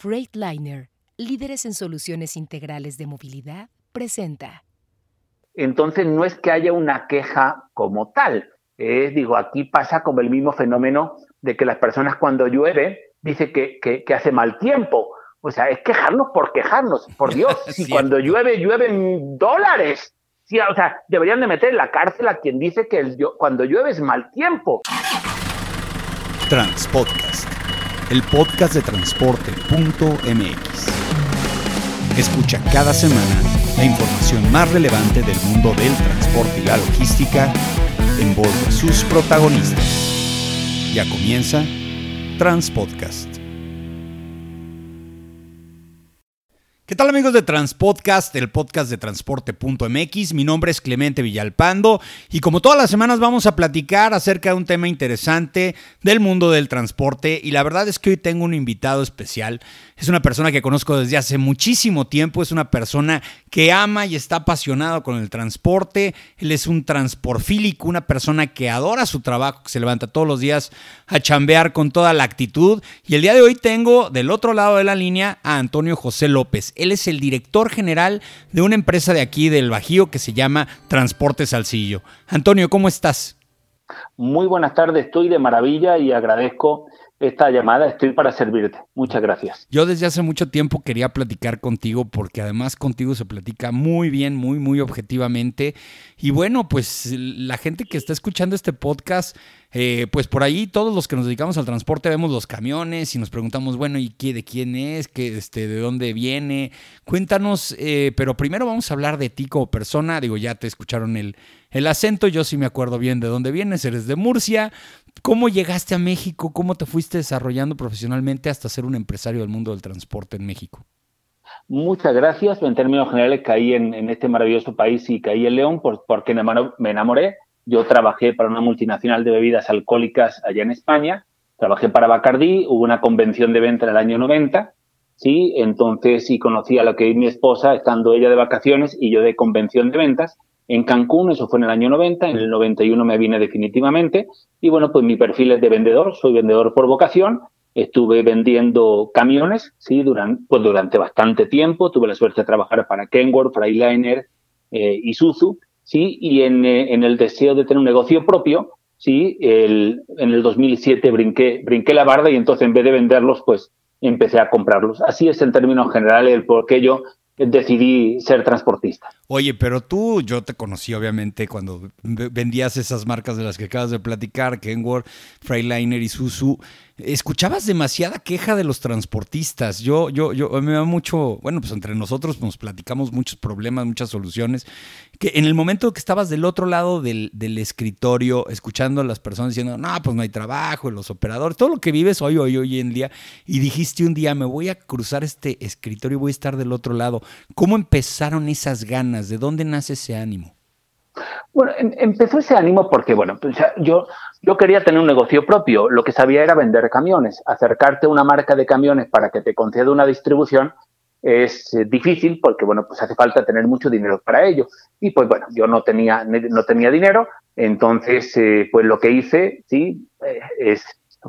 Freightliner, líderes en soluciones integrales de movilidad, presenta. Entonces no es que haya una queja como tal. digo, aquí pasa como el mismo fenómeno de que las personas cuando llueve dicen que, que, hace mal tiempo. O sea, es quejarnos por quejarnos. Por Dios, si cuando llueve, llueven dólares. o sea, deberían de meter en la cárcel a quien dice que cuando llueve es mal tiempo. Transpodcast el podcast de transporte.mx. Escucha cada semana la información más relevante del mundo del transporte y la logística en voz de sus protagonistas. Ya comienza Transpodcast. ¿Qué tal amigos de Transpodcast, el podcast de transporte.mx? Mi nombre es Clemente Villalpando y como todas las semanas vamos a platicar acerca de un tema interesante del mundo del transporte y la verdad es que hoy tengo un invitado especial. Es una persona que conozco desde hace muchísimo tiempo, es una persona que ama y está apasionado con el transporte. Él es un transporfílico, una persona que adora su trabajo, que se levanta todos los días a chambear con toda la actitud y el día de hoy tengo del otro lado de la línea a Antonio José López. Él es el director general de una empresa de aquí del Bajío que se llama Transporte Salcillo. Antonio, ¿cómo estás? Muy buenas tardes, estoy de maravilla y agradezco esta llamada. Estoy para servirte. Muchas gracias. Yo desde hace mucho tiempo quería platicar contigo porque además contigo se platica muy bien, muy, muy objetivamente. Y bueno, pues la gente que está escuchando este podcast, eh, pues por ahí todos los que nos dedicamos al transporte vemos los camiones y nos preguntamos, bueno, ¿y qué, de quién es? ¿Qué, este, ¿De dónde viene? Cuéntanos, eh, pero primero vamos a hablar de ti como persona. Digo, ya te escucharon el, el acento, yo sí me acuerdo bien de dónde vienes, eres de Murcia. ¿Cómo llegaste a México? ¿Cómo te fuiste desarrollando profesionalmente hasta ser un empresario del mundo del transporte en México? Muchas gracias. En términos generales, caí en, este maravilloso país y caí en León porque me enamoré. Yo trabajé para una multinacional de bebidas alcohólicas allá en España. Trabajé para Bacardí, hubo una convención de venta en el año 90, ¿sí? Entonces sí conocí a lo que es mi esposa, estando ella de vacaciones y yo de convención de ventas en Cancún, eso fue en el año 90, en el 91 me vine definitivamente y bueno, pues mi perfil es de vendedor, soy vendedor por vocación, estuve vendiendo camiones, sí, durante, pues durante bastante tiempo, tuve la suerte de trabajar para Kenworth, Freightliner, eh, Isuzu, sí, y en, eh, en, el deseo de tener un negocio propio, sí, el, en el 2007 brinqué, brinqué la barda y entonces en vez de venderlos, pues empecé a comprarlos. Así es en términos generales el por qué yo decidí ser transportista. Oye, pero tú, yo te conocí obviamente cuando vendías esas marcas de las que acabas de platicar, Kenworth, Freightliner y Suzu escuchabas demasiada queja de los transportistas. Yo, yo, yo, me da mucho, bueno, pues entre nosotros nos platicamos muchos problemas, muchas soluciones. Que en el momento que estabas del otro lado del, escritorio, escuchando a las personas diciendo, no, pues no hay trabajo, los operadores, todo lo que vives hoy, hoy, hoy en día, y dijiste un día, me voy a cruzar este escritorio y voy a estar del otro lado. ¿Cómo empezaron esas ganas? ¿De dónde nace ese ánimo? Bueno, em, empezó ese ánimo porque, bueno, pues yo, yo quería tener un negocio propio. Lo que sabía era vender camiones. Acercarte a una marca de camiones para que te conceda una distribución es eh, difícil porque, bueno, pues hace falta tener mucho dinero para ello. Y pues, bueno, yo no tenía, no tenía dinero. Entonces, eh, pues lo que hice, sí, eh, es,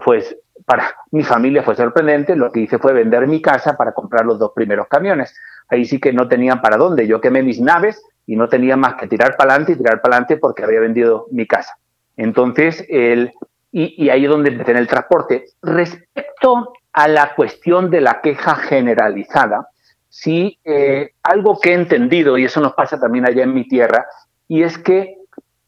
pues, para mi familia fue sorprendente. Lo que hice fue vender mi casa para comprar los dos primeros camiones. Ahí sí que no tenían para dónde. Yo quemé mis naves y no tenía más que tirar para adelante y tirar para adelante porque había vendido mi casa. Entonces, el, y, ahí es donde empecé en el transporte. Respecto a la cuestión de la queja generalizada, sí, eh, algo que he entendido, y eso nos pasa también allá en mi tierra, y es que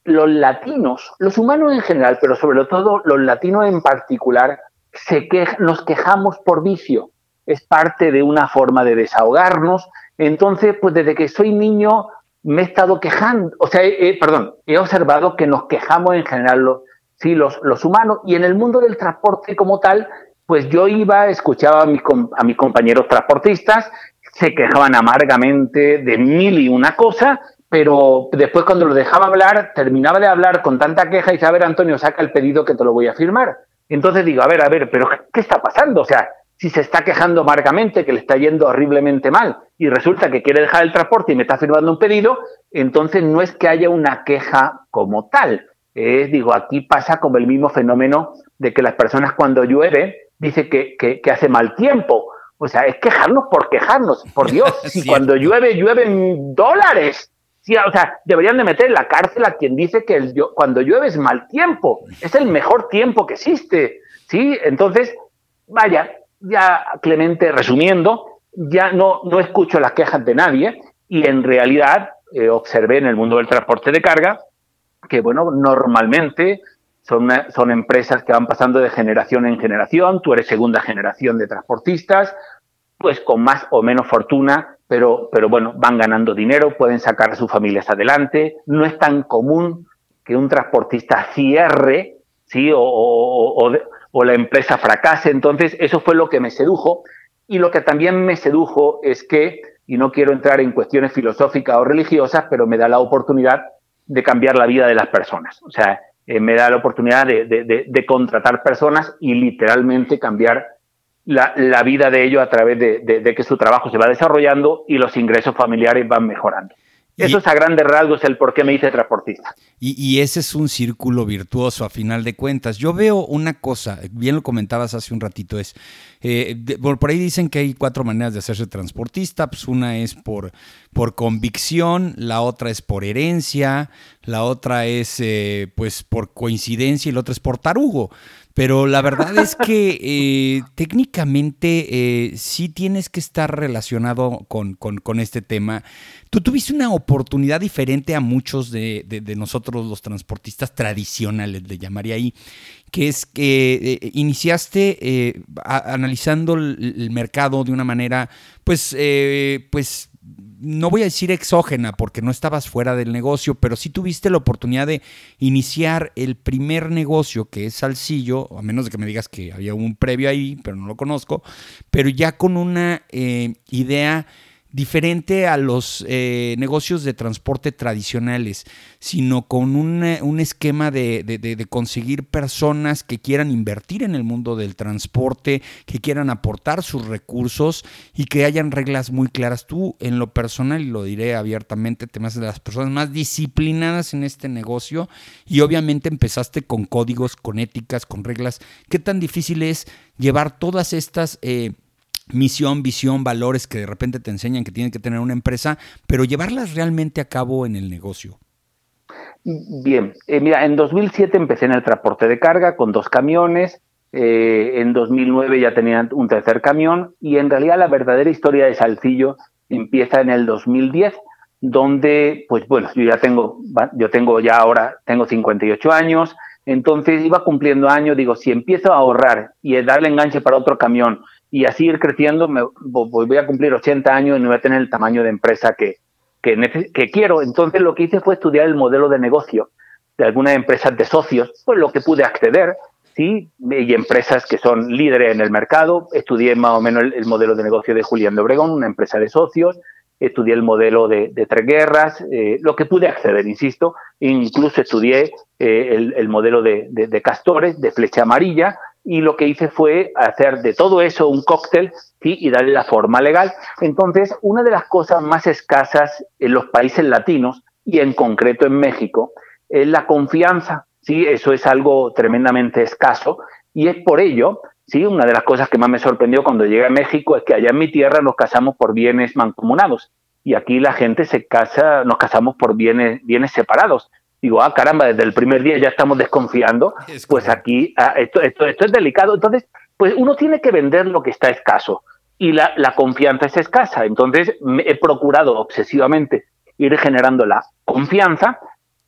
los latinos, los humanos en general, pero sobre todo los latinos en particular, se nos quejamos por vicio. Es parte de una forma de desahogarnos. Entonces, pues desde que soy niño me he estado quejando, o sea, perdón, he observado que nos quejamos en general los, sí, los, los humanos y en el mundo del transporte como tal, pues yo iba, escuchaba a, mi, a mis compañeros transportistas, se quejaban amargamente de mil y una cosa, pero después cuando lo dejaba hablar, terminaba de hablar con tanta queja y ver, Antonio, saca el pedido que te lo voy a firmar. Entonces digo, a ver, a ver, pero ¿qué está pasando? O sea, si se está quejando amargamente, que le está yendo horriblemente mal, y resulta que quiere dejar el transporte y me está firmando un pedido, entonces no es que haya una queja como tal. digo, aquí pasa como el mismo fenómeno de que las personas cuando llueve dicen que, que, hace mal tiempo. O sea, es quejarnos por quejarnos, por Dios. Si cuando llueve, llueven dólares. Sí, o sea, deberían de meter en la cárcel a quien dice que el, cuando llueve es mal tiempo. Es el mejor tiempo que existe. ¿Sí? Entonces, vaya, ya Clemente, resumiendo, ya no, no escucho las quejas de nadie y en realidad eh, observé en el mundo del transporte de carga que, bueno, normalmente son, son empresas que van pasando de generación en generación, tú eres segunda generación de transportistas, pues con más o menos fortuna, pero, pero bueno, van ganando dinero, pueden sacar a sus familias adelante, no es tan común que un transportista cierre, ¿sí? O, o, o la empresa fracase, entonces eso fue lo que me sedujo y lo que también me sedujo es que, y no quiero entrar en cuestiones filosóficas o religiosas, pero me da la oportunidad de cambiar la vida de las personas. O sea, eh, me da la oportunidad de, contratar personas y literalmente cambiar la, vida de ellos a través de, que su trabajo se va desarrollando y los ingresos familiares van mejorando. Eso es a grandes rasgos el por qué me hice transportista. Y, ese es un círculo virtuoso a final de cuentas. Yo veo una cosa, bien lo comentabas hace un ratito, es, eh, por, ahí dicen que hay cuatro maneras de hacerse transportista, pues una es por, por convicción, la otra es por herencia, la otra es eh, pues por coincidencia y la otra es por tarugo. Pero la verdad es que eh, técnicamente eh, sí tienes que estar relacionado con, este tema. Tú tuviste una oportunidad diferente a muchos de, nosotros los transportistas tradicionales, le llamaría ahí, que es que eh, iniciaste analizando el, el, mercado de una manera, pues, pues no voy a decir exógena porque no estabas fuera del negocio, pero sí tuviste la oportunidad de iniciar el primer negocio que es Salsillo, a menos de que me digas que había un previo ahí, pero no lo conozco, pero ya con una eh, idea diferente a los eh, negocios de transporte tradicionales, sino con un esquema de, conseguir personas que quieran invertir en el mundo del transporte, que quieran aportar sus recursos y que hayan reglas muy claras. Tú, en lo personal, y lo diré abiertamente, te de las personas más disciplinadas en este negocio y obviamente empezaste con códigos, con éticas, con reglas. ¿Qué tan difícil es llevar todas estas... Eh, misión, visión, valores que de repente te enseñan que tiene que tener una empresa, pero llevarlas realmente a cabo en el negocio. Bien, eh, mira, en 2007 empecé en el transporte de carga con dos camiones, eh, en 2009 ya tenía un tercer camión y en realidad la verdadera historia de Salcillo empieza en el 2010, donde, pues bueno, yo ya tengo, yo tengo ya ahora, tengo 58 años, entonces iba cumpliendo años, digo, si empiezo a ahorrar y darle enganche para otro camión y así ir creciendo, me, voy a cumplir 80 años y no voy a tener el tamaño de empresa que, que, quiero. Entonces lo que hice fue estudiar el modelo de negocio de algunas empresas de socios, pues lo que pude acceder, ¿sí? Y empresas que son líderes en el mercado. Estudié más o menos el, modelo de negocio de Julián de Obregón, una empresa de socios. Estudié el modelo de, de Tres Guerras, eh, lo que pude acceder, insisto. Incluso estudié eh, el, el, modelo de, de, de Castores, de Flecha Amarilla, y lo que hice fue hacer de todo eso un cóctel y darle la forma legal. Entonces, una de las cosas más escasas en los países latinos y en concreto en México es la confianza. ¿sí? Eso es algo tremendamente escaso y es por ello, ¿sí? una de las cosas que más me sorprendió cuando llegué a México es que allá en mi tierra nos casamos por bienes mancomunados y aquí la gente se casa, nos casamos por bienes, bienes separados digo, ah, caramba, desde el primer día ya estamos desconfiando, pues aquí ah, esto, esto, esto es delicado. Entonces, pues uno tiene que vender lo que está escaso y la, la confianza es escasa. Entonces, me he procurado obsesivamente ir generando la confianza.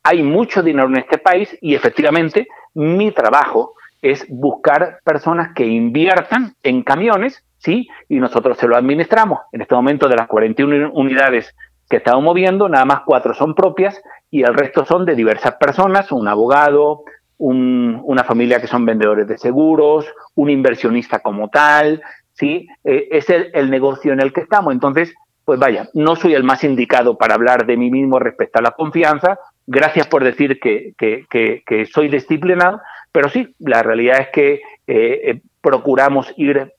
Hay mucho dinero en este país y efectivamente mi trabajo es buscar personas que inviertan en camiones, ¿sí? Y nosotros se lo administramos. En este momento de las 41 unidades que estamos moviendo, nada más cuatro son propias y el resto son de diversas personas, un abogado, una familia que son vendedores de seguros, un inversionista como tal, ¿sí? Eh, es el, negocio en el que estamos. Entonces, pues vaya, no soy el más indicado para hablar de mí mismo respecto a la confianza. Gracias por decir que, que, soy disciplinado, pero sí, la realidad es que eh, eh, procuramos ir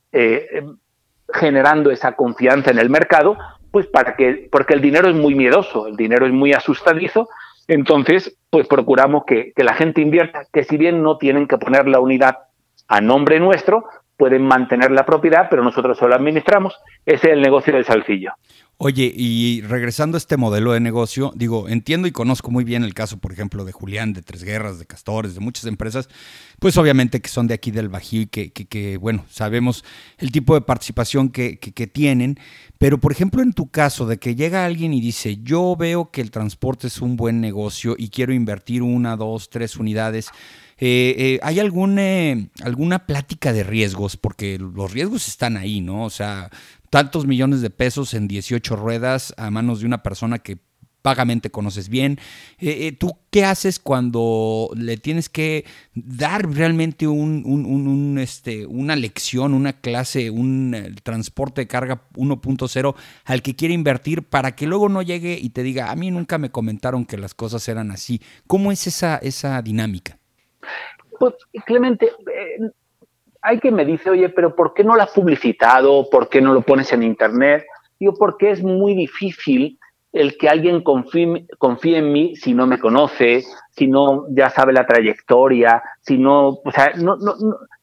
generando esa confianza en el mercado pues para que, porque el dinero es muy miedoso, el dinero es muy asustadizo, entonces, pues procuramos que, la gente invierta, que si bien no tienen que poner la unidad a nombre nuestro, pueden mantener la propiedad, pero nosotros solo administramos. Ese es el negocio del salsillo. Oye, y regresando a este modelo de negocio, digo, entiendo y conozco muy bien el caso, por ejemplo, de Julián, de Tres Guerras, de Castores, de muchas empresas, pues obviamente que son de aquí del Bajío y que, que, bueno, sabemos el tipo de participación que, que, tienen, pero por ejemplo, en tu caso, de que llega alguien y dice, yo veo que el transporte es un buen negocio y quiero invertir una, dos, tres unidades, eh, eh, ¿Hay algún, alguna plática de riesgos? Porque los riesgos están ahí, ¿no? O sea, tantos millones de pesos en 18 ruedas a manos de una persona que vagamente conoces bien. Eh, ¿Tú qué haces cuando le tienes que dar realmente un, este, una lección, una clase, un transporte de carga 1.0 al que quiere invertir para que luego no llegue y te diga, a mí nunca me comentaron que las cosas eran así? ¿Cómo es esa, esa dinámica? Pues, Clemente, eh, hay quien me dice, oye, pero ¿por qué no lo has publicitado? ¿Por qué no lo pones en internet? Digo, porque es muy difícil el que alguien confíe, en mí si no me conoce, si no ya sabe la trayectoria, si no, o sea, no,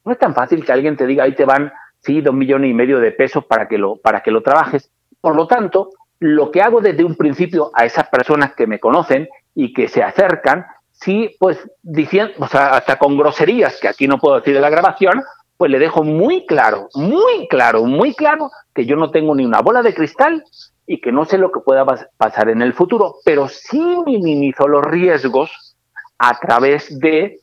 no es tan fácil que alguien te diga, ahí te van, sí, dos millones y medio de pesos para que lo, para que lo trabajes. Por lo tanto, lo que hago desde un principio a esas personas que me conocen y que se acercan sí, pues diciendo, o sea, hasta con groserías, que aquí no puedo decir de la grabación, pues le dejo muy claro, muy claro, muy claro que yo no tengo ni una bola de cristal y que no sé lo que pueda pasar en el futuro, pero sí minimizo los riesgos a través de,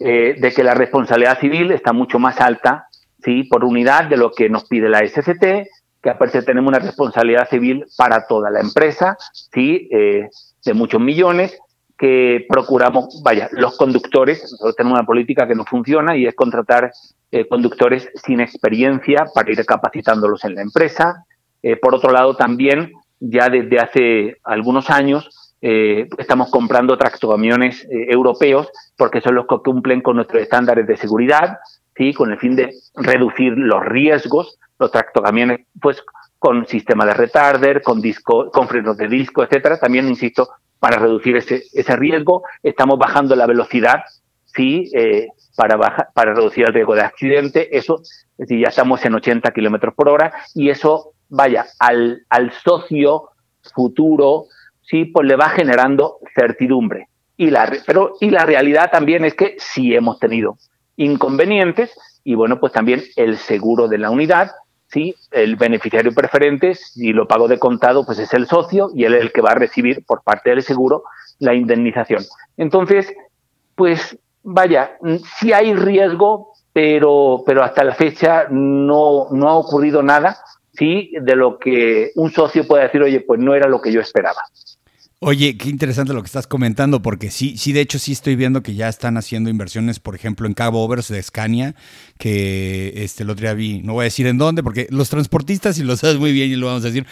eh, de que la responsabilidad civil está mucho más alta, sí, por unidad de lo que nos pide la SCT, que aparte tenemos una responsabilidad civil para toda la empresa, sí, eh, de muchos millones, que procuramos, vaya, los conductores, nosotros tenemos una política que no funciona y es contratar eh, conductores sin experiencia para ir capacitándolos en la empresa. Eh, por otro lado, también, ya desde hace algunos años, eh, estamos comprando tractocamiones europeos porque son los que cumplen con nuestros estándares de seguridad, ¿sí? con el fin de reducir los riesgos. Los tractocamiones, pues, con sistema de retarder, con, disco, con frenos de disco, etcétera. También, insisto, para reducir ese, ese riesgo. Estamos bajando la velocidad, sí, eh, para, para reducir el riesgo de accidente. Eso, es decir, ya estamos en 80 kilómetros por hora y eso, vaya, al, al socio futuro, sí, pues le va generando certidumbre. Y la, pero, y la realidad también es que sí hemos tenido inconvenientes y bueno, pues también el seguro de la unidad ¿sí? El beneficiario preferente, si lo pago de contado, pues es el socio y él es el que va a recibir por parte del seguro la indemnización. Entonces, pues vaya, sí hay riesgo, pero, pero hasta la fecha no, no ha ocurrido nada, sí, de lo que un socio puede decir, oye, pues no era lo que yo esperaba. Oye, qué interesante lo que estás comentando, porque sí, sí, de hecho sí estoy viendo que ya están haciendo inversiones, por ejemplo, en Cabo Overs de Scania, que este, el otro día vi, no voy a decir en dónde, porque los transportistas, y lo sabes muy bien y lo vamos a decir,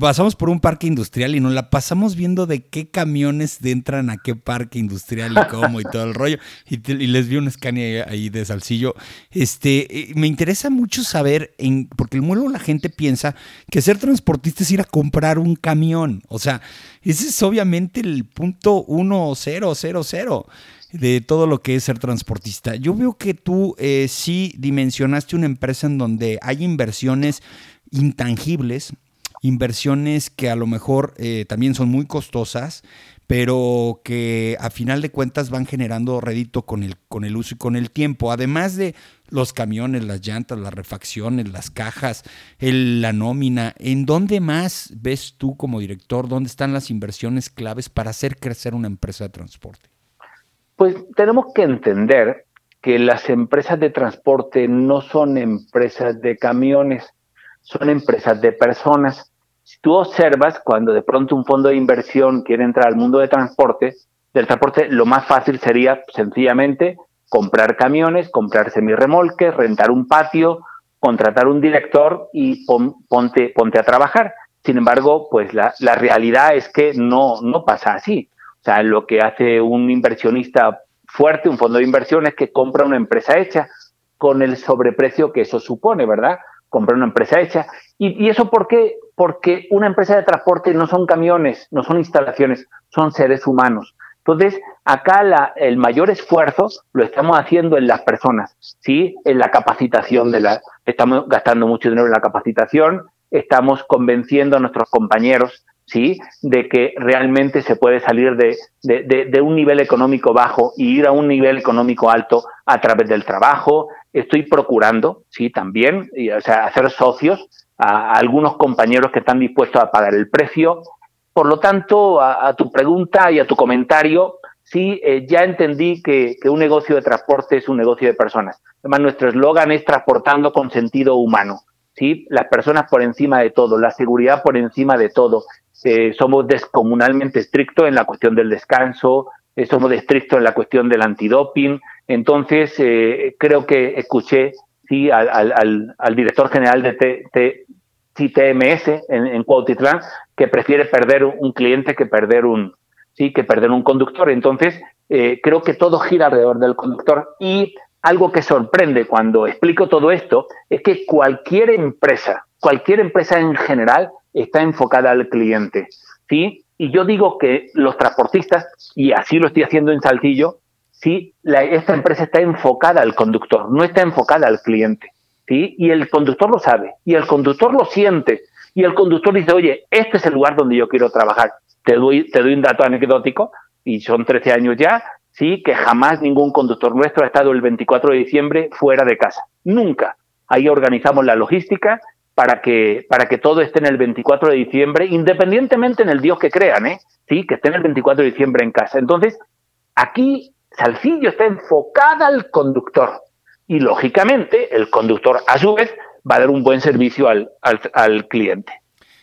pasamos por un parque industrial y nos la pasamos viendo de qué camiones entran a qué parque industrial y cómo y todo el rollo, y, les vi un Scania ahí de salsillo. Este, eh, me interesa mucho saber, en, porque luego la gente piensa que ser transportista es ir a comprar un camión, o sea, ese es obviamente el punto 1000 de todo lo que es ser transportista. Yo veo que tú eh, sí dimensionaste una empresa en donde hay inversiones intangibles, inversiones que a lo mejor eh, también son muy costosas, pero que a final de cuentas van generando rédito con el, con el uso y con el tiempo. Además de los camiones, las llantas, las refacciones, las cajas, la nómina, ¿en dónde más ves tú como director, dónde están las inversiones claves para hacer crecer una empresa de transporte? Pues tenemos que entender que las empresas de transporte no son empresas de camiones, son empresas de personas si tú observas, cuando de pronto un fondo de inversión quiere entrar al mundo de transporte, del transporte, lo más fácil sería sencillamente comprar camiones, comprar semirremolques, rentar un patio, contratar un director y ponte, ponte a trabajar. Sin embargo, pues la, la, realidad es que no, no pasa así. O sea, lo que hace un inversionista fuerte, un fondo de inversión, es que compra una empresa hecha con el sobreprecio que eso supone, ¿verdad? Compra una empresa hecha. ¿Y, y eso por qué? porque una empresa de transporte no son camiones, no son instalaciones, son seres humanos. Entonces, acá la, el mayor esfuerzo lo estamos haciendo en las personas, ¿sí? En la capacitación de la, estamos gastando mucho dinero en la capacitación, estamos convenciendo a nuestros compañeros, ¿sí? De que realmente se puede salir de, un nivel económico bajo y ir a un nivel económico alto a través del trabajo. Estoy procurando, sí, también, o sea, hacer socios a algunos compañeros que están dispuestos a pagar el precio, por lo tanto, a, tu pregunta y a tu comentario, sí, eh, ya entendí que, un negocio de transporte es un negocio de personas. Además, nuestro eslogan es transportando con sentido humano. ¿sí? Las personas por encima de todo, la seguridad por encima de todo. Eh, somos descomunalmente estrictos en la cuestión del descanso, eh, somos estrictos en la cuestión del antidoping. Entonces, creo que escuché sí, al, director general de, TMS en, en Cuautitlán, que prefiere perder un cliente que perder un, sí, que perder un conductor. Entonces, eh, creo que todo gira alrededor del conductor y algo que sorprende cuando explico todo esto es que cualquier empresa, cualquier empresa en general está enfocada al cliente, ¿sí? Y yo digo que los transportistas, y así lo estoy haciendo en Saltillo, sí, esta empresa está enfocada al conductor, no está enfocada al cliente. Y el conductor lo sabe, y el conductor lo siente, y el conductor dice, oye, este es el lugar donde yo quiero trabajar. Te doy, te doy un dato anecdótico, y son 13 años ya, sí, que jamás ningún conductor nuestro ha estado el 24 de diciembre fuera de casa. Nunca. Ahí organizamos la logística para que, para que todo esté en el 24 de diciembre, independientemente en el Dios que crean, ¿eh? Sí, que esté en el 24 de diciembre en casa. Entonces, aquí Salcillo está enfocada al conductor. Y lógicamente, el conductor, a su vez, va a dar un buen servicio al, al, cliente.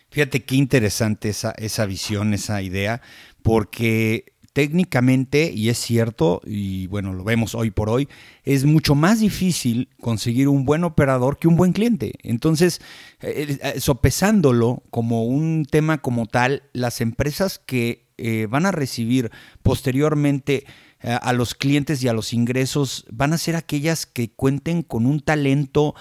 Fíjate qué interesante esa, esa visión, esa idea, porque técnicamente, y es cierto, y bueno, lo vemos hoy por hoy, es mucho más difícil conseguir un buen operador que un buen cliente. Entonces, eh, eh, sopesándolo como un tema como tal, las empresas que eh, van a recibir posteriormente a los clientes y a los ingresos van a ser aquellas que cuenten con un talento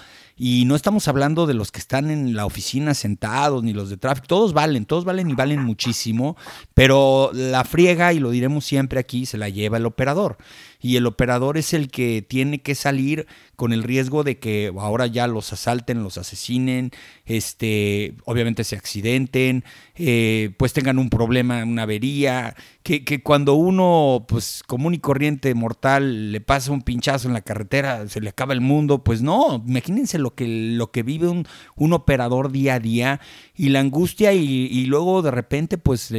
y no estamos hablando de los que están en la oficina sentados, ni los de tráfico, todos valen, todos valen y valen muchísimo, pero la friega, y lo diremos siempre aquí, se la lleva el operador. Y el operador es el que tiene que salir con el riesgo de que ahora ya los asalten, los asesinen, este, obviamente se accidenten, eh, pues tengan un problema, una avería, que, que cuando uno, pues común y corriente mortal, le pasa un pinchazo en la carretera, se le acaba el mundo, pues no, imagínense lo que, lo que vive un, un operador día a día y la angustia y, luego de repente, pues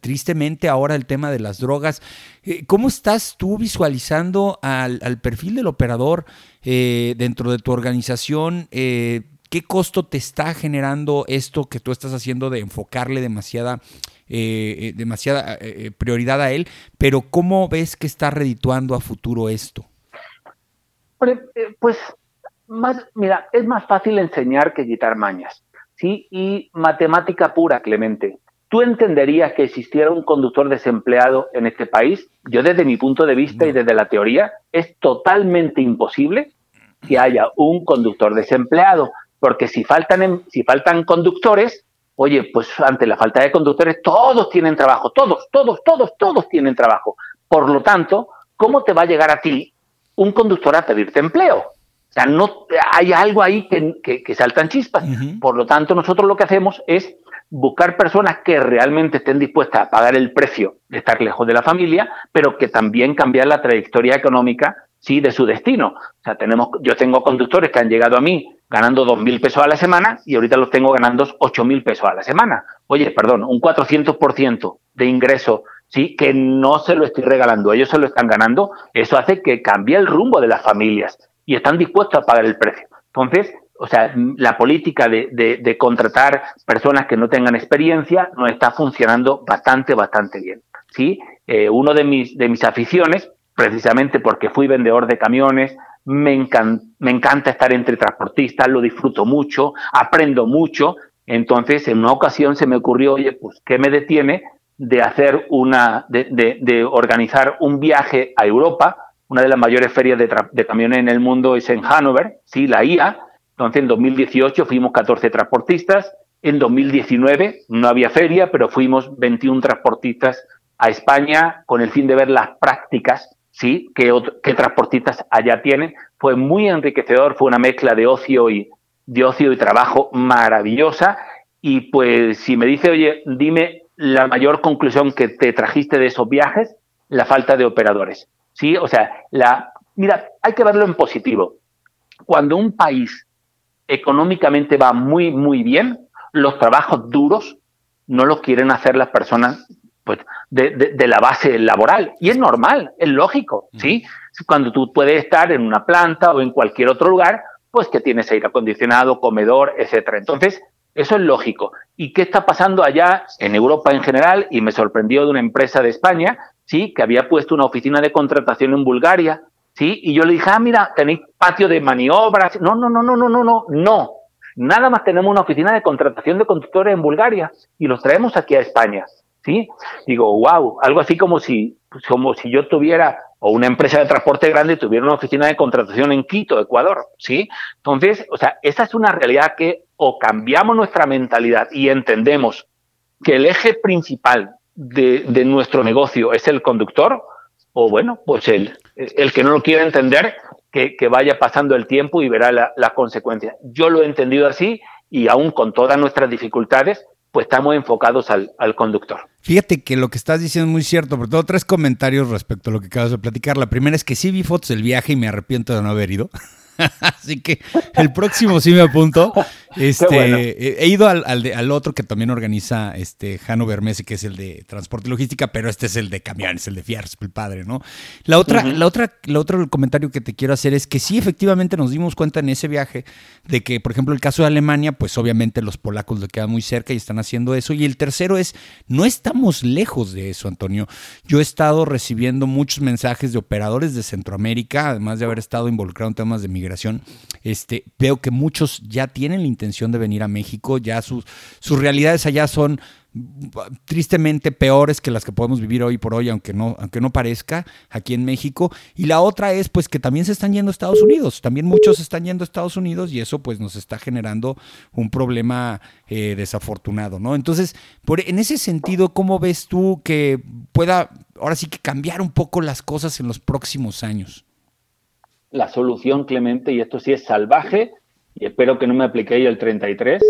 tristemente ahora el tema de las drogas. Eh, ¿Cómo estás tú visualizando al, perfil del operador eh, dentro de tu organización? Eh, ¿Qué costo te está generando esto que tú estás haciendo de enfocarle demasiada, demasiada prioridad a él? Pero ¿cómo ves que está redituando a futuro esto? Pues más, mira, es más fácil enseñar que quitar mañas, ¿sí? Y matemática pura, Clemente. ¿Tú entenderías que existiera un conductor desempleado en este país? Yo desde mi punto de vista y desde la teoría es totalmente imposible que haya un conductor desempleado, porque si faltan, si faltan conductores, oye, pues ante la falta de conductores todos tienen trabajo, todos, todos, todos, todos tienen trabajo. Por lo tanto, ¿cómo te va a llegar a ti un conductor a pedirte empleo? O sea, no, hay algo ahí que, que, saltan chispas. Por lo tanto, nosotros lo que hacemos es buscar personas que realmente estén dispuestas a pagar el precio de estar lejos de la familia, pero que también cambiar la trayectoria económica sí de su destino. O sea, tenemos, yo tengo conductores que han llegado a mí ganando dos mil pesos a la semana y ahorita los tengo ganando ocho mil pesos a la semana. Oye, perdón, un 400% de ingreso, sí, que no se lo estoy regalando, ellos se lo están ganando. Eso hace que cambie el rumbo de las familias y están dispuestos a pagar el precio. Entonces, o sea, la política de, contratar personas que no tengan experiencia no está funcionando bastante, bastante bien. ¿sí? Eh, uno de mis, de mis aficiones, precisamente porque fui vendedor de camiones, me, me encanta estar entre transportistas, lo disfruto mucho, aprendo mucho. Entonces, en una ocasión se me ocurrió, oye, pues, ¿qué me detiene de hacer una, de, de organizar un viaje a Europa una de las mayores ferias de, camiones en el mundo es en Hannover, sí, la IA. Entonces, en 2018 fuimos 14 transportistas. En 2019 no había feria, pero fuimos 21 transportistas a España con el fin de ver las prácticas, ¿sí? Que, transportistas allá tienen. Fue muy enriquecedor, fue una mezcla de ocio y, de ocio y trabajo maravillosa. Y pues si me dice, oye, dime la mayor conclusión que te trajiste de esos viajes, la falta de operadores. Sí, o sea, la mira, hay que verlo en positivo. Cuando un país económicamente va muy muy bien, los trabajos duros no los quieren hacer las personas pues, de, la base laboral. Y es normal, es lógico, ¿sí? Cuando tú puedes estar en una planta o en cualquier otro lugar, pues que tienes aire acondicionado, comedor, etcétera. Entonces, eso es lógico. ¿Y qué está pasando allá en Europa en general? Y me sorprendió de una empresa de España, sí, que había puesto una oficina de contratación en Bulgaria, sí, y yo le dije, ah, mira, tenéis patio de maniobras. No, no, no, no, no, no, no, no. Nada más tenemos una oficina de contratación de conductores en Bulgaria y los traemos aquí a España. ¿Sí? Digo, wow, algo así como si, como si yo tuviera, o una empresa de transporte grande tuviera una oficina de contratación en Quito, Ecuador, ¿sí? Entonces, o sea, esa es una realidad que o cambiamos nuestra mentalidad y entendemos que el eje principal de, de nuestro negocio es el conductor, o bueno, pues el, el que no lo quiere entender, que, vaya pasando el tiempo y verá la, la, consecuencia. Yo lo he entendido así y aún con todas nuestras dificultades, pues estamos enfocados al, al, conductor. Fíjate que lo que estás diciendo es muy cierto, pero tengo tres comentarios respecto a lo que acabas de platicar. La primera es que sí vi fotos del viaje y me arrepiento de no haber ido. Así que el próximo sí me apunto. Este, He ido al, al, otro que también organiza este Jano Bermese, que es el de transporte y logística, pero este es el de camiones, el de Fiers, el padre, ¿no? La otra, la otra, la otro comentario que te quiero hacer es que sí, efectivamente nos dimos cuenta en ese viaje de que, por ejemplo, el caso de Alemania, pues obviamente los polacos le quedan muy cerca y están haciendo eso. Y el tercero es, no estamos lejos de eso, Antonio. Yo he estado recibiendo muchos mensajes de operadores de Centroamérica, además de haber estado involucrado en temas de migración este, veo que muchos ya tienen la intención de venir a México, ya sus, sus realidades allá son tristemente peores que las que podemos vivir hoy por hoy, aunque no, aunque no parezca, aquí en México. Y la otra es pues que también se están yendo a Estados Unidos, también muchos están yendo a Estados Unidos y eso pues nos está generando un problema eh, desafortunado, ¿no? Entonces, por, en ese sentido, ¿cómo ves tú que pueda ahora sí que cambiar un poco las cosas en los próximos años? la solución, Clemente, y esto sí es salvaje, y espero que no me apliquéis el 33,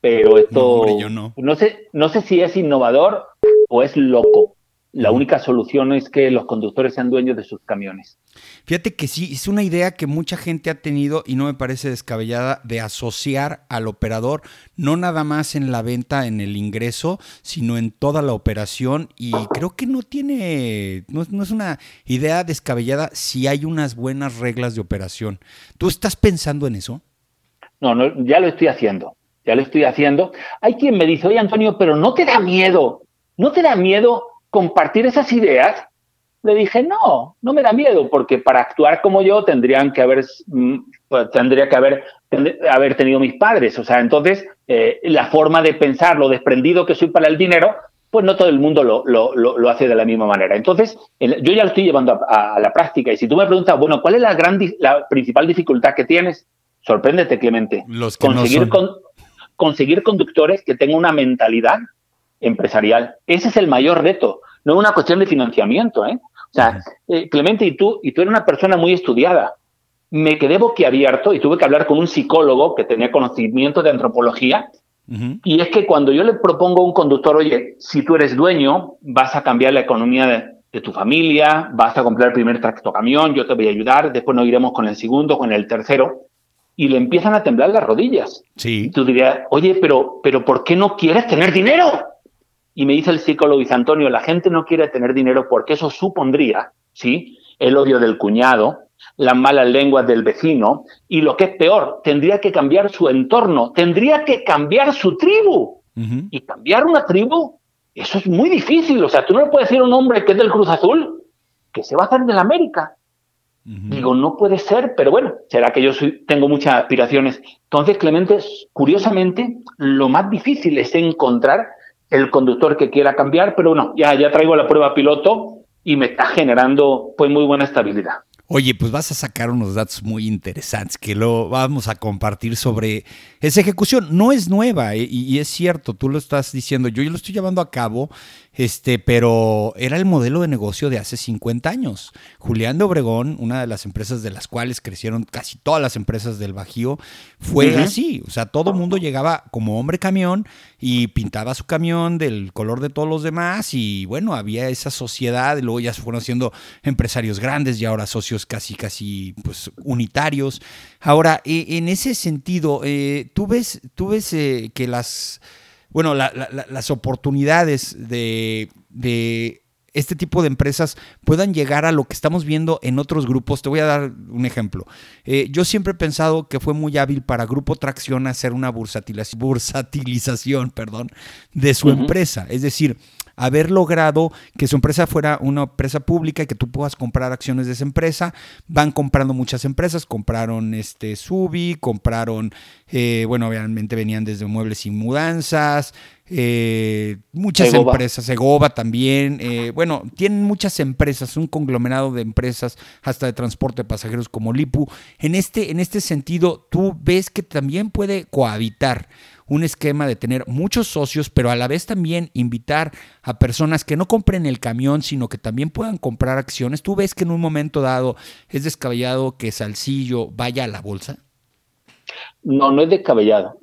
pero esto no, no. sé, no sé si es innovador o es loco. La única solución es que los conductores sean dueños de sus camiones. Fíjate que sí, es una idea que mucha gente ha tenido y no me parece descabellada de asociar al operador no nada más en la venta, en el ingreso, sino en toda la operación y creo que no tiene, no, es una idea descabellada si hay unas buenas reglas de operación. ¿Tú estás pensando en eso? No, no, ya lo estoy haciendo, ya lo estoy haciendo. Hay quien me dice, oye Antonio, pero no te da miedo, no te da miedo compartir esas ideas, le dije, no, no me da miedo, porque para actuar como yo tendrían que haber, mm, pues, tendría que haber, haber tenido mis padres. O sea, entonces, eh, la forma de pensar, lo desprendido que soy para el dinero, pues no todo el mundo lo, hace de la misma manera. Entonces, yo ya lo estoy llevando a, la práctica. Y si tú me preguntas, bueno, ¿cuál es la, gran, la principal dificultad que tienes? Sorpréndete, Clemente. Los conseguir, conseguir conductores que tengan una mentalidad empresarial. Ese es el mayor reto, no es una cuestión de financiamiento. ¿eh? O sea, eh, Clemente, y tú, y tú eres una persona muy estudiada. Me quedé boquiabierto y tuve que hablar con un psicólogo que tenía conocimiento de antropología. Y es que cuando yo le propongo a un conductor, oye, si tú eres dueño, vas a cambiar la economía de, tu familia, vas a comprar el primer tractocamión, yo te voy a ayudar, después nos iremos con el segundo, con el tercero, y le empiezan a temblar las rodillas. Sí. tú dirías, oye, pero, pero ¿por qué no quieres tener dinero? Y me dice el psicólogo Luis Antonio, la gente no quiere tener dinero porque eso supondría, ¿sí? El odio del cuñado, las malas lenguas del vecino y lo que es peor, tendría que cambiar su entorno, tendría que cambiar su tribu. Y cambiar una tribu, eso es muy difícil. O sea, tú no le puedes decir a un hombre que es del Cruz Azul que se va a hacer de la América. Digo, no puede ser, pero bueno, será que yo soy, tengo muchas aspiraciones. Entonces, Clemente, curiosamente, lo más difícil es encontrar el conductor que quiera cambiar, pero no, ya, ya traigo la prueba piloto y me está generando pues muy buena estabilidad. Oye, pues vas a sacar unos datos muy interesantes que lo vamos a compartir sobre esa ejecución. No es nueva eh, y, es cierto, tú lo estás diciendo, yo, yo lo estoy llevando a cabo este, pero era el modelo de negocio de hace 50 años. Julián de Obregón, una de las empresas de las cuales crecieron casi todas las empresas del Bajío, fue así. O sea, todo el mundo llegaba como hombre camión y pintaba su camión del color de todos los demás y bueno, había esa sociedad, y luego ya se fueron haciendo empresarios grandes y ahora socios casi, casi, pues, unitarios. Ahora, e, en ese sentido, eh, tú ves, tú ves eh, que las bueno, las oportunidades de, este tipo de empresas puedan llegar a lo que estamos viendo en otros grupos. Te voy a dar un ejemplo. Eh, yo siempre he pensado que fue muy hábil para Grupo Tracción hacer una bursatilización perdón, de su empresa. Es decir, haber logrado que su empresa fuera una empresa pública y que tú puedas comprar acciones de esa empresa. Van comprando muchas empresas, compraron este Subi, compraron, eh, bueno, obviamente venían desde muebles y mudanzas, eh, muchas empresas, Egoba también, eh, bueno, tienen muchas empresas, un conglomerado de empresas, hasta de transporte de pasajeros como Lipu. En este, en este sentido, tú ves que también puede cohabitar un esquema de tener muchos socios, pero a la vez también invitar a personas que no compren el camión, sino que también puedan comprar acciones. ¿Tú ves que en un momento dado es descabellado que Salcillo vaya a la bolsa? No, no es descabellado.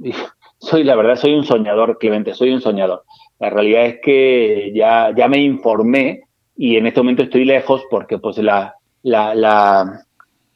Soy, la verdad, soy un soñador, Clemente, soy un soñador. La realidad es que ya, ya me informé y en este momento estoy lejos porque pues la, la, la,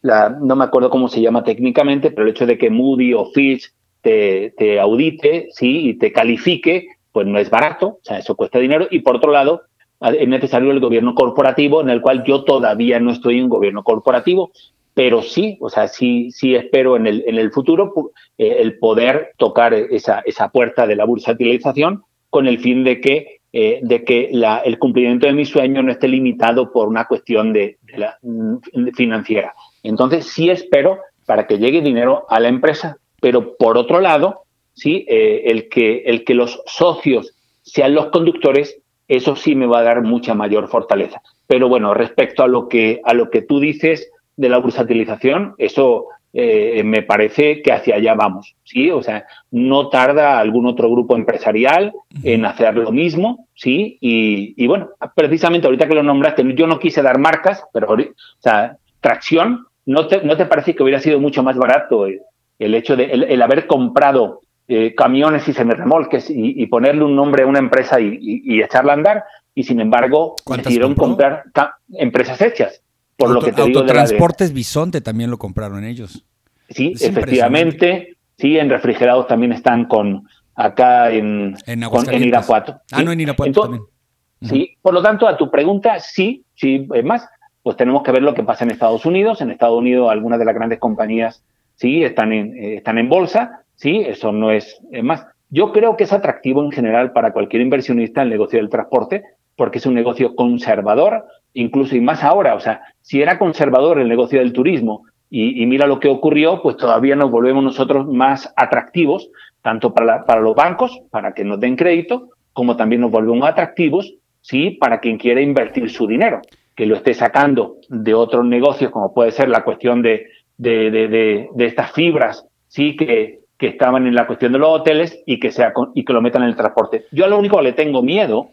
la, no me acuerdo cómo se llama técnicamente, pero el hecho de que Moody o Fitch te, audite, sí, y te califique, pues no es barato, o sea, eso cuesta dinero. Y por otro lado, es necesario el gobierno corporativo, en el cual yo todavía no estoy en gobierno corporativo, pero sí, o sea, sí, sí espero en el, en el futuro eh, el poder tocar esa, esa puerta de la bursatilización con el fin de que, eh, de que la, el cumplimiento de mi sueño no esté limitado por una cuestión de, de la, mm, financiera. Entonces, sí espero para que llegue dinero a la empresa, pero por otro lado, ¿sí? Eh, el, que, el que los socios sean los conductores, eso sí me va a dar mucha mayor fortaleza. Pero bueno, respecto a lo que, a lo que tú dices de la bursatilización, eso eh, me parece que hacia allá vamos, ¿sí? O sea, no tarda algún otro grupo empresarial en hacer lo mismo, ¿sí? Y, bueno, precisamente ahorita que lo nombraste, yo no quise dar marcas, pero, o sea, tracción, ¿no te, ¿no te parece que hubiera sido mucho más barato el hecho de el, haber comprado eh, camiones y semirremolques y, y, ponerle un nombre a una empresa y, echarla a andar, y sin embargo decidieron comprar empresas hechas. Por lo que te digo Transportes Bisonte también lo compraron ellos. Sí, efectivamente. Sí, en refrigerados también están con acá en, en, Irapuato. Ah, no, en Irapuato también. Sí, por lo tanto, a tu pregunta, sí, sí, es más, pues tenemos que ver lo que pasa en Estados Unidos. En Estados Unidos, algunas de las grandes compañías sí, están en, eh, están en bolsa, sí, eso no es, más. Yo creo que es atractivo en general para cualquier inversionista el negocio del transporte, porque es un negocio conservador, incluso y más ahora, o sea, si era conservador el negocio del turismo y, mira lo que ocurrió, pues todavía nos volvemos nosotros más atractivos, tanto para, para los bancos, para que nos den crédito, como también nos volvemos atractivos, sí, para quien quiera invertir su dinero, que lo esté sacando de otros negocios, como puede ser la cuestión de de, de, de, estas fibras, sí, que, que, estaban en la cuestión de los hoteles y que, sea, y que lo metan en el transporte. Yo a lo único que le tengo miedo,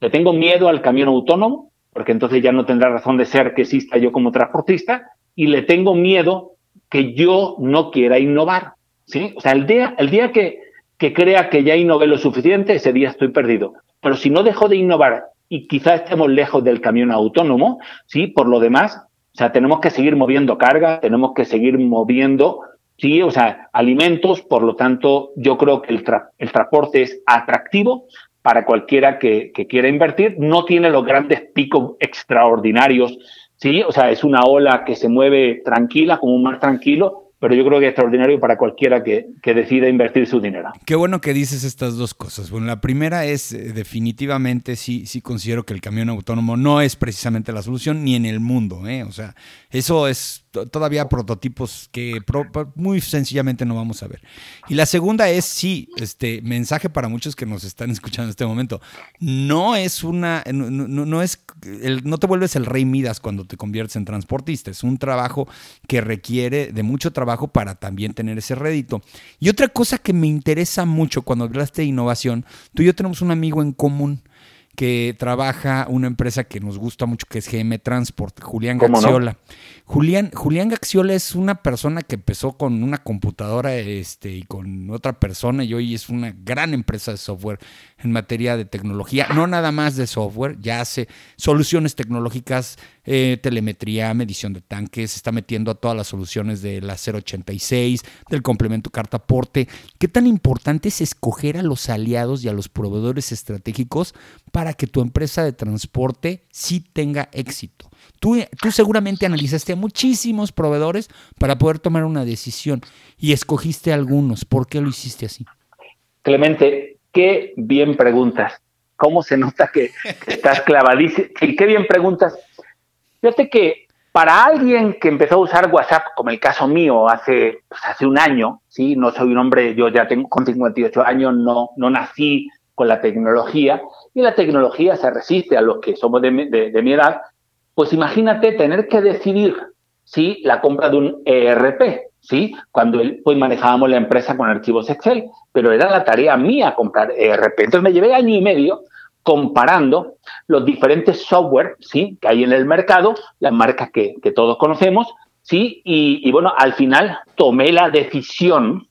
le tengo miedo al camión autónomo, porque entonces ya no tendrá razón de ser que exista yo como transportista, y le tengo miedo que yo no quiera innovar, ¿sí? O sea, el día, el día que, que crea que ya innové lo suficiente, ese día estoy perdido. Pero si no dejo de innovar y quizás estemos lejos del camión autónomo, ¿sí? Por lo demás, o sea, tenemos que seguir moviendo carga, tenemos que seguir moviendo, sí, o sea, alimentos, por lo tanto, yo creo que el, el transporte es atractivo para cualquiera que, que, quiera invertir, no tiene los grandes picos extraordinarios, sí, o sea, es una ola que se mueve tranquila, como un mar tranquilo, pero yo creo que es extraordinario para cualquiera que, que, decida invertir su dinero. Qué bueno que dices estas dos cosas. Bueno, la primera es eh, definitivamente sí, sí considero que el camión autónomo no es precisamente la solución ni en el mundo. ¿eh? O sea, eso es todavía prototipos que muy sencillamente no vamos a ver. Y la segunda es, sí, este mensaje para muchos que nos están escuchando en este momento. No es una, no, es, no te vuelves el rey Midas cuando te conviertes en transportista. Es un trabajo que requiere de mucho trabajo para también tener ese rédito. Y otra cosa que me interesa mucho cuando hablaste de innovación, tú y yo tenemos un amigo en común que trabaja una empresa que nos gusta mucho, que es GM Transport, Julián Gaxiola. Julián, Julián Gaxiola es una persona que empezó con una computadora este, y con otra persona y hoy es una gran empresa de software en materia de tecnología, no nada más de software, ya hace soluciones tecnológicas, eh, telemetría, medición de tanques, se está metiendo a todas las soluciones de la 086, del complemento carta aporte. ¿Qué tan importante es escoger a los aliados y a los proveedores estratégicos para que tu empresa de transporte sí tenga éxito? Tú, tú, seguramente analizaste a muchísimos proveedores para poder tomar una decisión y escogiste algunos. ¿Por qué lo hiciste así? Clemente, qué bien preguntas. ¿Cómo se nota que, estás clavadísimo? Y qué bien preguntas. Fíjate que para alguien que empezó a usar WhatsApp, como el caso mío, hace, pues, hace un año, ¿sí? no soy un hombre, yo ya tengo con 58 años, no, no nací con la tecnología, y la tecnología se resiste a los que somos de, de mi edad, pues imagínate tener que decidir si la compra de un ERP, ¿sí? Cuando pues manejábamos la empresa con archivos Excel, pero era la tarea mía comprar ERP. Entonces me llevé año y medio comparando los diferentes software, ¿sí? Que hay en el mercado, las marcas que, todos conocemos, ¿sí? Y, bueno, al final tomé la decisión,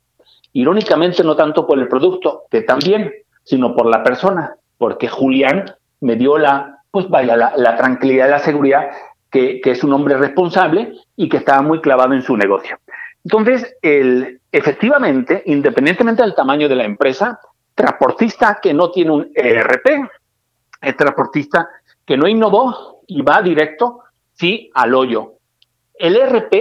irónicamente no tanto por el producto, que también, sino por la persona, porque Julián me dio la, pues vaya, la, tranquilidad y la seguridad que, que, es un hombre responsable y que estaba muy clavado en su negocio. Entonces, el, efectivamente, independientemente del tamaño de la empresa, transportista que no tiene un ERP, es transportista que no innovó y va directo, sí, al hoyo. El ERP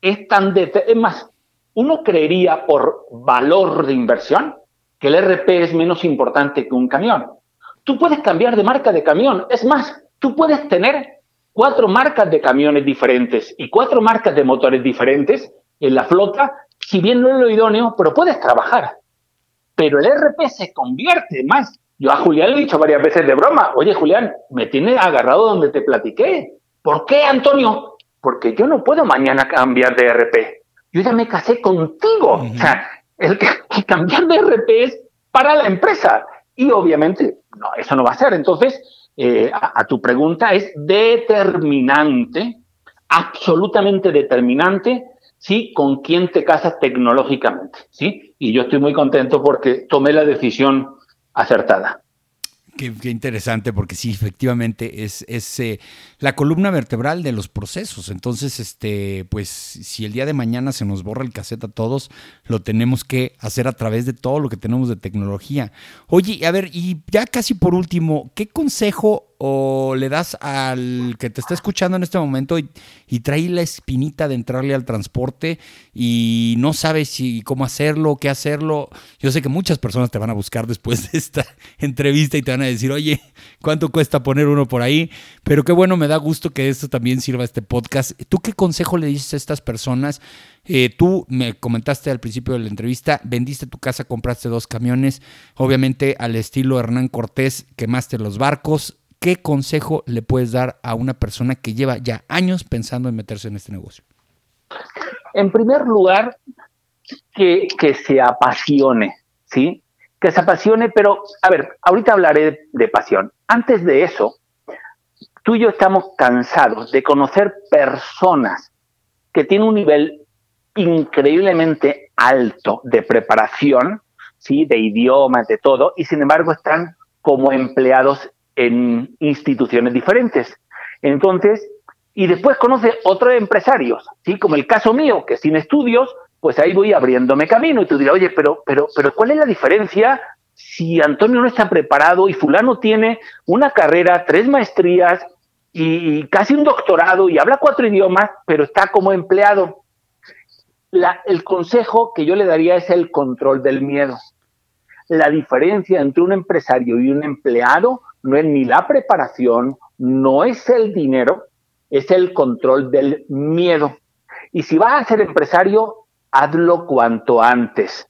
es tan de, es más, uno creería por valor de inversión que el ERP es menos importante que un camión. Tú puedes cambiar de marca de camión, es más, tú puedes tener cuatro marcas de camiones diferentes y cuatro marcas de motores diferentes en la flota, si bien no es lo idóneo, pero puedes trabajar. Pero el RP se convierte más. Yo a Julián le he dicho varias veces de broma, oye Julián, me tiene agarrado donde te platiqué. ¿Por qué, Antonio? Porque yo no puedo mañana cambiar de RP. Yo ya me casé contigo. O sea, el, cambiar de RP es para la empresa. Y obviamente, no, eso no va a ser. Entonces, eh, a, tu pregunta, es determinante, absolutamente determinante, ¿sí? Con quién te casas tecnológicamente, ¿sí? Y yo estoy muy contento porque tomé la decisión acertada. Qué, interesante, porque sí, efectivamente es, es eh, la columna vertebral de los procesos. Entonces, este, pues, si el día de mañana se nos borra el cassette a todos, lo tenemos que hacer a través de todo lo que tenemos de tecnología. Oye, a ver, y ya casi por último, ¿qué consejo o le das al que te está escuchando en este momento y, trae la espinita de entrarle al transporte y no sabe si cómo hacerlo, qué hacerlo. Yo sé que muchas personas te van a buscar después de esta entrevista y te van a decir, oye, ¿cuánto cuesta poner uno por ahí? Pero qué bueno, me da gusto que esto también sirva a este podcast. ¿Tú qué consejo le dices a estas personas? Eh, tú me comentaste al principio de la entrevista, vendiste tu casa, compraste dos camiones, obviamente al estilo Hernán Cortés, quemaste los barcos, ¿qué consejo le puedes dar a una persona que lleva ya años pensando en meterse en este negocio? En primer lugar, que, se apasione, ¿sí? Que se apasione, pero, a ver, ahorita hablaré de pasión. Antes de eso, tú y yo estamos cansados de conocer personas que tienen un nivel increíblemente alto de preparación, ¿sí? de idiomas, de todo, y sin embargo están como empleados en instituciones diferentes. Entonces, y después conoce otros empresarios, ¿sí? Como el caso mío, que sin estudios, pues ahí voy abriéndome camino y tú dirás, oye, pero, pero, pero ¿cuál es la diferencia si Antonio no está preparado y fulano tiene una carrera, tres maestrías y casi un doctorado y habla cuatro idiomas, pero está como empleado? La, el consejo que yo le daría es el control del miedo. La diferencia entre un empresario y un empleado no es ni la preparación, no es el dinero, es el control del miedo. Y si vas a ser empresario, hazlo cuanto antes,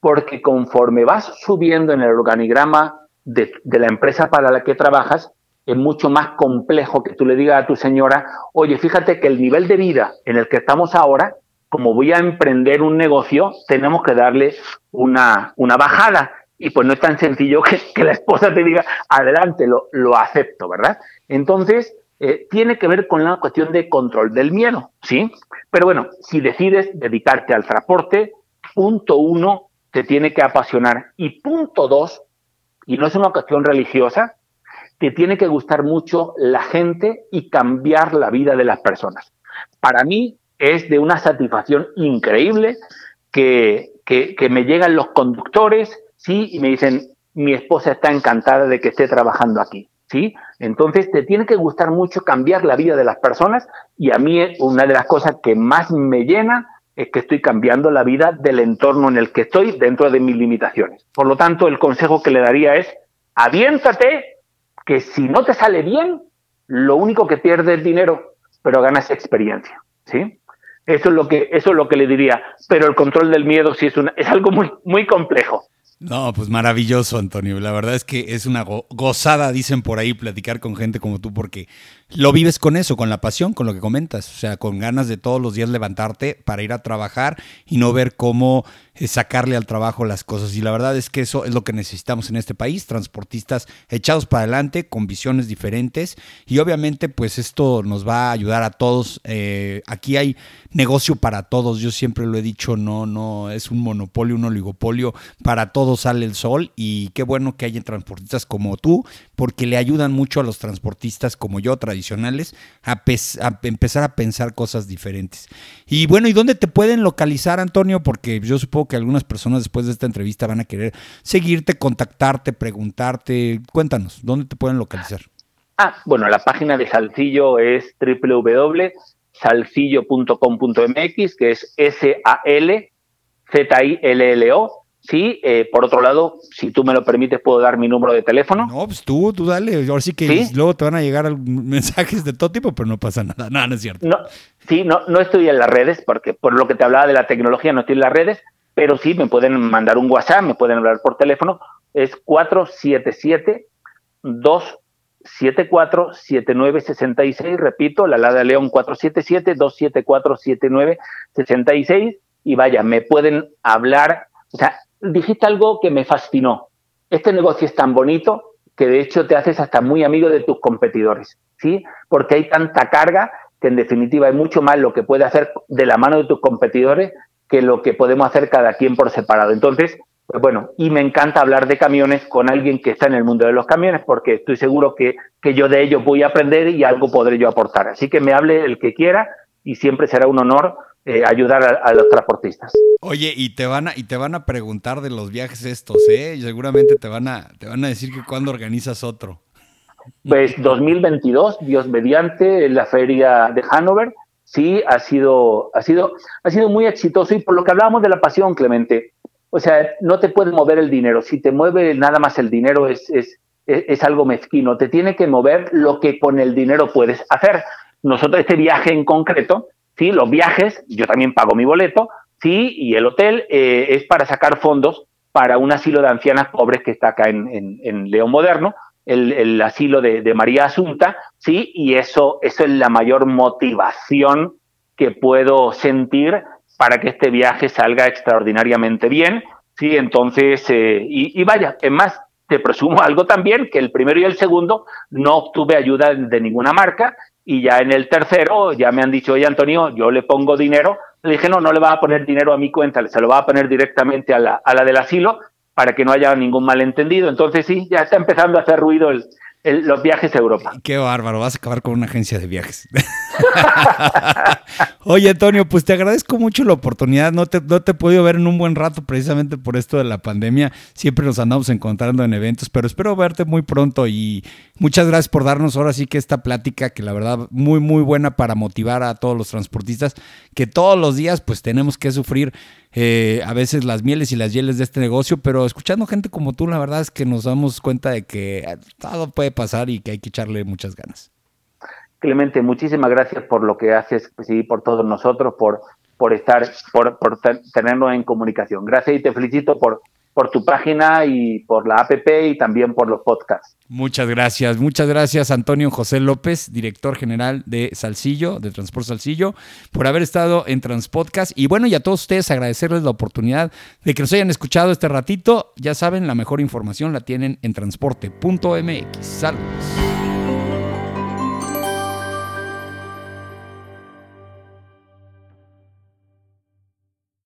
porque conforme vas subiendo en el organigrama de, la empresa para la que trabajas, es mucho más complejo que tú le digas a tu señora, oye, fíjate que el nivel de vida en el que estamos ahora, como voy a emprender un negocio, tenemos que darle una, una bajada. Y pues no es tan sencillo que, la esposa te diga, adelante, lo, lo acepto, ¿verdad? Entonces, eh, tiene que ver con la cuestión de control del miedo, ¿sí? Pero bueno, si decides dedicarte al transporte, punto uno, te tiene que apasionar. Y punto dos, y no es una cuestión religiosa, te tiene que gustar mucho la gente y cambiar la vida de las personas. Para mí es de una satisfacción increíble que, que, que me llegan los conductores, sí, y me dicen, mi esposa está encantada de que esté trabajando aquí, sí. Entonces te tiene que gustar mucho cambiar la vida de las personas y a mí una de las cosas que más me llena es que estoy cambiando la vida del entorno en el que estoy dentro de mis limitaciones. Por lo tanto, el consejo que le daría es, aviéntate que si no te sale bien, lo único que pierdes es dinero, pero ganas experiencia, ¿sí? Eso es lo que, eso es lo que le diría. Pero el control del miedo sí es, es algo muy, muy complejo. No, pues maravilloso, Antonio. La verdad es que es una gozada, dicen por ahí, platicar con gente como tú, porque lo vives con eso, con la pasión, con lo que comentas, o sea, con ganas de todos los días levantarte para ir a trabajar y no ver cómo sacarle al trabajo las cosas. Y la verdad es que eso es lo que necesitamos en este país, transportistas echados para adelante, con visiones diferentes. Y obviamente, pues esto nos va a ayudar a todos. Eh, aquí hay negocio para todos. Yo siempre lo he dicho, no, no, es un monopolio, un oligopolio. Para todos sale el sol. Y qué bueno que haya transportistas como tú, porque le ayudan mucho a los transportistas como yo, tradicionales, a empezar a pensar cosas diferentes. Y bueno, ¿y dónde te pueden localizar, Antonio? Porque yo supongo que algunas personas después de esta entrevista van a querer seguirte, contactarte, preguntarte. Cuéntanos, ¿dónde te pueden localizar? Ah, bueno, la página de Salcillo es www.salcillo.com.mx, que es S-A-L-Z-I-L-L-O. Sí, eh, por otro lado, si tú me lo permites, puedo dar mi número de teléfono. No, pues tú, tú dale. Ahora sí que luego te van a llegar mensajes de todo tipo, pero no pasa nada. No, no es cierto. No, sí, no, no estoy en las redes, porque por lo que te hablaba de la tecnología, no estoy en las redes, pero sí me pueden mandar un WhatsApp, me pueden hablar por teléfono, es 477 274 7966, repito, la Lada León 477 274 7966 y vaya, me pueden hablar, o sea, dijiste algo que me fascinó. Este negocio es tan bonito que de hecho te haces hasta muy amigo de tus competidores, ¿sí? Porque hay tanta carga que en definitiva hay mucho más lo que puede hacer de la mano de tus competidores que lo que podemos hacer cada quien por separado. Entonces, pues bueno, y me encanta hablar de camiones con alguien que está en el mundo de los camiones, porque estoy seguro que, que yo de ello voy a aprender y algo podré yo aportar. Así que me hable el que quiera y siempre será un honor eh, ayudar a, los transportistas. Oye, y te van a y te van a preguntar de los viajes estos, ¿eh? Y seguramente te van a te van a decir que cuándo organizas otro. Pues 2022, Dios mediante, en la feria de Hanover, sí ha sido, ha sido, ha sido muy exitoso y por lo que hablábamos de la pasión, Clemente, o sea, no te puede mover el dinero. Si te mueve nada más el dinero es, es, es, algo mezquino. Te tiene que mover lo que con el dinero puedes hacer. Nosotros este viaje en concreto, sí, los viajes, yo también pago mi boleto, sí, y el hotel eh, es para sacar fondos para un asilo de ancianas pobres que está acá en, en, en León Moderno, el, asilo de, María Asunta, ¿sí? Y eso, eso es la mayor motivación que puedo sentir para que este viaje salga extraordinariamente bien, ¿sí? Entonces, eh, y, vaya, es más, te presumo algo también, que el primero y el segundo no obtuve ayuda de ninguna marca, y ya en el tercero ya me han dicho, oye Antonio, yo le pongo dinero, le dije, no, no le va a poner dinero a mi cuenta, se lo va a poner directamente a la, a la del asilo, para que no haya ningún malentendido. Entonces sí, ya está empezando a hacer ruido el, los viajes a Europa. Qué bárbaro, vas a acabar con una agencia de viajes. Oye, Antonio, pues te agradezco mucho la oportunidad. No te, no te he podido ver en un buen rato precisamente por esto de la pandemia. Siempre nos andamos encontrando en eventos, pero espero verte muy pronto y muchas gracias por darnos ahora sí que esta plática que la verdad muy, muy buena para motivar a todos los transportistas que todos los días pues tenemos que sufrir eh, a veces las mieles y las hieles de este negocio, pero escuchando gente como tú, la verdad es que nos damos cuenta de que todo puede pasar y que hay que echarle muchas ganas. Clemente, muchísimas gracias por lo que haces pues, y por todos nosotros, por, por estar, por, por tenernos en comunicación. Gracias y te felicito por, por tu página y por la APP y también por los podcasts. Muchas gracias, muchas gracias Antonio José López, director general de Salsillo, de Transporte Salsillo, por haber estado en Transpodcast. Y bueno, y a todos ustedes agradecerles la oportunidad de que nos hayan escuchado este ratito. Ya saben, la mejor información la tienen en transporte.mx. Saludos.